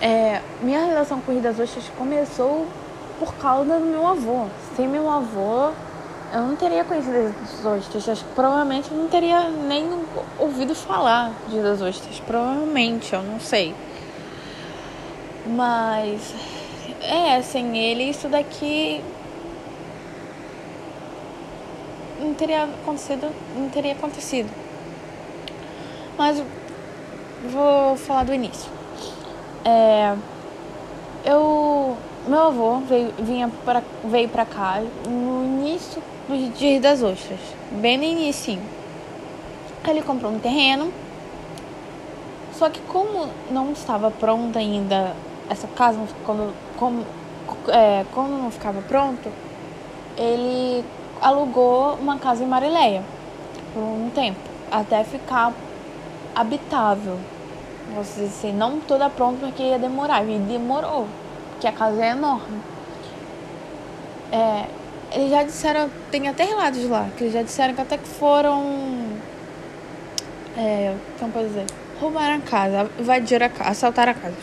É, minha relação com o Rio das Ostras começou por causa do meu avô. Sem meu avô, eu não teria conhecido as ostras. Provavelmente eu não teria nem ouvido falar de das ostras. Provavelmente, eu não sei. Mas é, sem ele isso daqui não teria acontecido, não teria acontecido. Mas vou falar do início. É, eu, meu avô veio, vinha pra, veio pra cá no início do Dia das Ostras, bem no início. Ele comprou um terreno, só que como não estava pronta ainda essa casa, quando, como, é, quando não ficava pronto, ele alugou uma casa em Marileia por um tempo, até ficar habitável. Você assim, não toda pronta porque ia demorar, e demorou, porque a casa é enorme. É, eles já disseram, tem até relatos lá, que eles já disseram que até que foram. É, como pode dizer? Roubaram a casa, invadiram a casa, assaltaram a casa.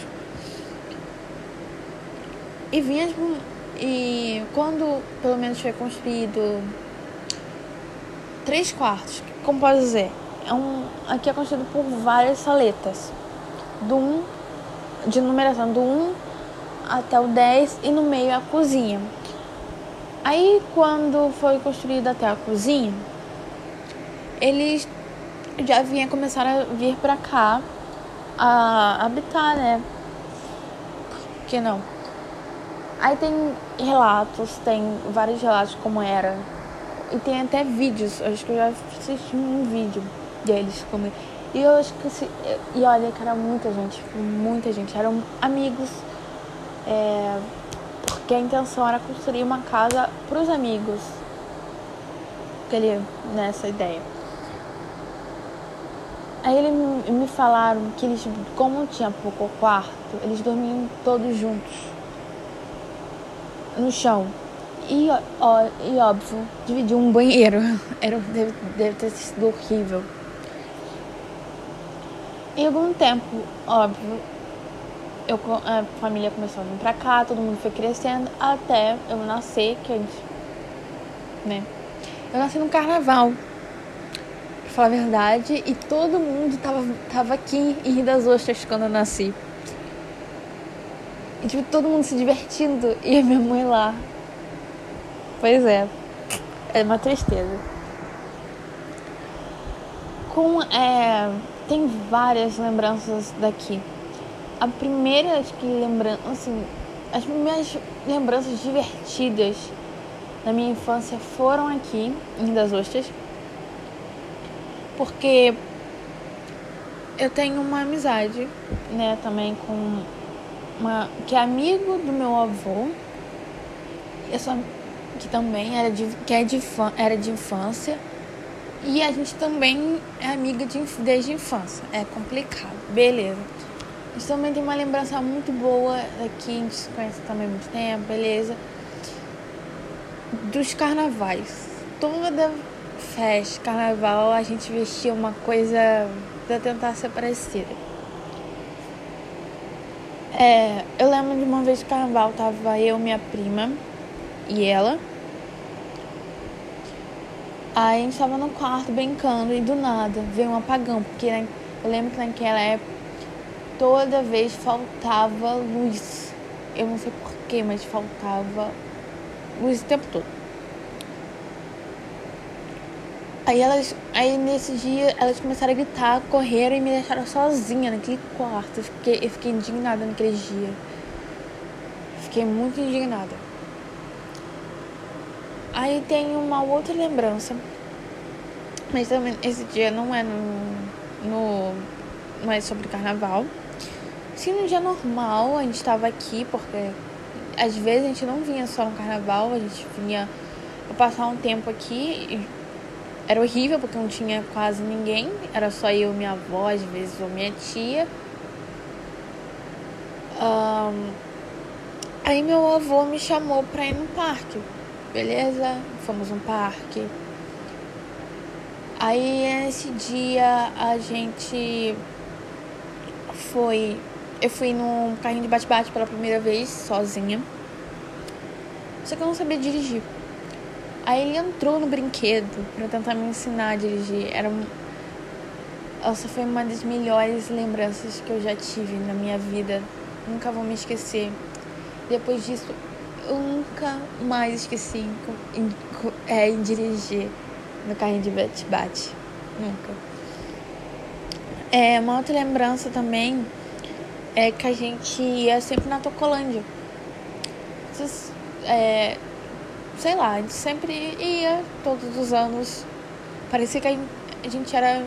E vinha tipo, e quando pelo menos foi construído três quartos, como pode dizer, é um, aqui é construído por várias saletas. Do 1, um, de numeração do 1 um até o 10 e no meio a cozinha. Aí quando foi construída até a cozinha, eles já vinham começar a vir para cá a habitar, né? Por que não? Aí tem relatos, tem vários relatos como era. E tem até vídeos, acho que eu já assisti um vídeo deles como e eu acho que se, e olha que era muita gente, muita gente, eram amigos. É, porque a intenção era construir uma casa para os amigos. Aquele, nessa ideia. Aí eles me falaram que eles, como tinha pouco quarto, eles dormiam todos juntos no chão. E, ó, e óbvio, dividir um banheiro. Era, deve, deve ter sido horrível. Em algum tempo, óbvio, eu, a família começou a vir pra cá, todo mundo foi crescendo, até eu nascer, que a gente. Né? Eu nasci no carnaval, pra falar a verdade, e todo mundo tava, tava aqui em Rio das Ostras quando eu nasci. E tipo, todo mundo se divertindo e a minha mãe lá. Pois é. É uma tristeza. Com. É, tem várias lembranças daqui. A primeira que lembrança, assim, as minhas lembranças divertidas da minha infância foram aqui em Das Ostras. Porque eu tenho uma amizade, né, também com uma que é amigo do meu avô. Essa que também era de que é de era de infância. E a gente também é amiga de, desde a infância. É complicado. Beleza. A gente também tem uma lembrança muito boa daqui, a gente se conhece também há muito tempo, beleza. Dos carnavais. Toda festa, carnaval, a gente vestia uma coisa pra tentar ser parecida. É, eu lembro de uma vez de carnaval, tava eu, minha prima e ela. Aí a gente tava no quarto brincando e do nada veio um apagão, porque né, eu lembro que naquela época toda vez faltava luz. Eu não sei porquê, mas faltava luz o tempo todo. Aí elas, aí nesse dia elas começaram a gritar, correram e me deixaram sozinha naquele quarto. Eu fiquei, eu fiquei indignada naquele dia. Fiquei muito indignada. Aí tem uma outra lembrança. Mas também esse dia não é no, no não é sobre carnaval. Sim, no dia normal a gente estava aqui porque às vezes a gente não vinha só no carnaval, a gente vinha passar um tempo aqui era horrível porque não tinha quase ninguém, era só eu minha avó, às vezes, ou minha tia. Um, aí meu avô me chamou pra ir no parque, beleza? Fomos no parque. Aí nesse dia a gente foi. eu fui no carrinho de bate-bate pela primeira vez, sozinha. Só que eu não sabia dirigir. Aí ele entrou no brinquedo para tentar me ensinar a dirigir. Era um... Essa foi uma das melhores lembranças que eu já tive na minha vida. Nunca vou me esquecer. Depois disso, eu nunca mais esqueci em, é, em dirigir no carrinho de bate-bate. Nunca. É, uma outra lembrança também é que a gente ia sempre na Tocolândia. É, sei lá, a gente sempre ia todos os anos. Parecia que a gente era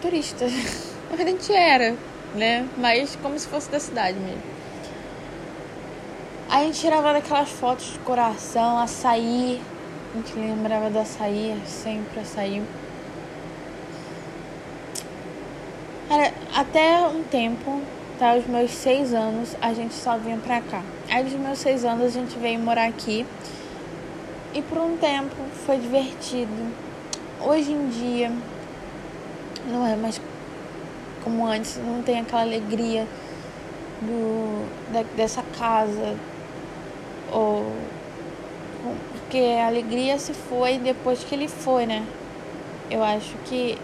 turista. A gente era, né? Mas como se fosse da cidade mesmo. A gente tirava daquelas fotos de coração, açaí. A gente lembrava do açaí, sempre açaí. Cara, até um tempo, tá? Os meus seis anos, a gente só vinha pra cá. Aí dos meus seis anos a gente veio morar aqui. E por um tempo foi divertido. Hoje em dia não é mais como antes, não tem aquela alegria do, da, dessa casa. Ou porque a alegria se foi depois que ele foi, né? Eu acho que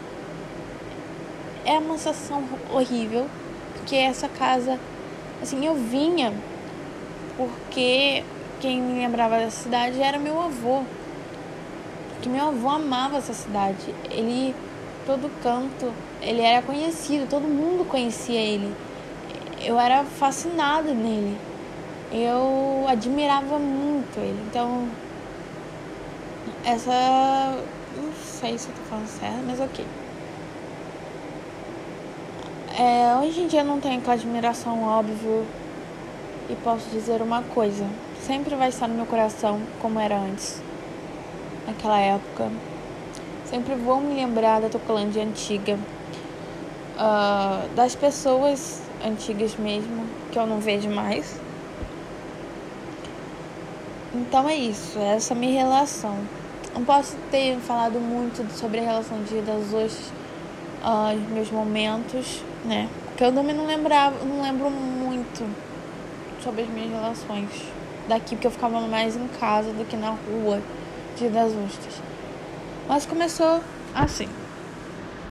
é uma sensação horrível, porque essa casa, assim, eu vinha porque quem me lembrava da cidade era meu avô. Porque meu avô amava essa cidade. Ele, todo canto, ele era conhecido, todo mundo conhecia ele. Eu era fascinada nele. Eu admirava muito ele. Então, essa. Não sei se eu tô falando certo, mas ok. É, hoje em dia não tenho aquela admiração óbvio e posso dizer uma coisa: sempre vai estar no meu coração como era antes, naquela época. Sempre vou me lembrar da Tocolândia antiga, uh, das pessoas antigas mesmo, que eu não vejo mais. Então é isso, essa é a minha relação. Não posso ter falado muito sobre a relação de das Ostras, uh, os meus momentos, né? Porque eu também não lembrava, não lembro muito sobre as minhas relações daqui, porque eu ficava mais em casa do que na rua de das Ostras. Mas começou assim.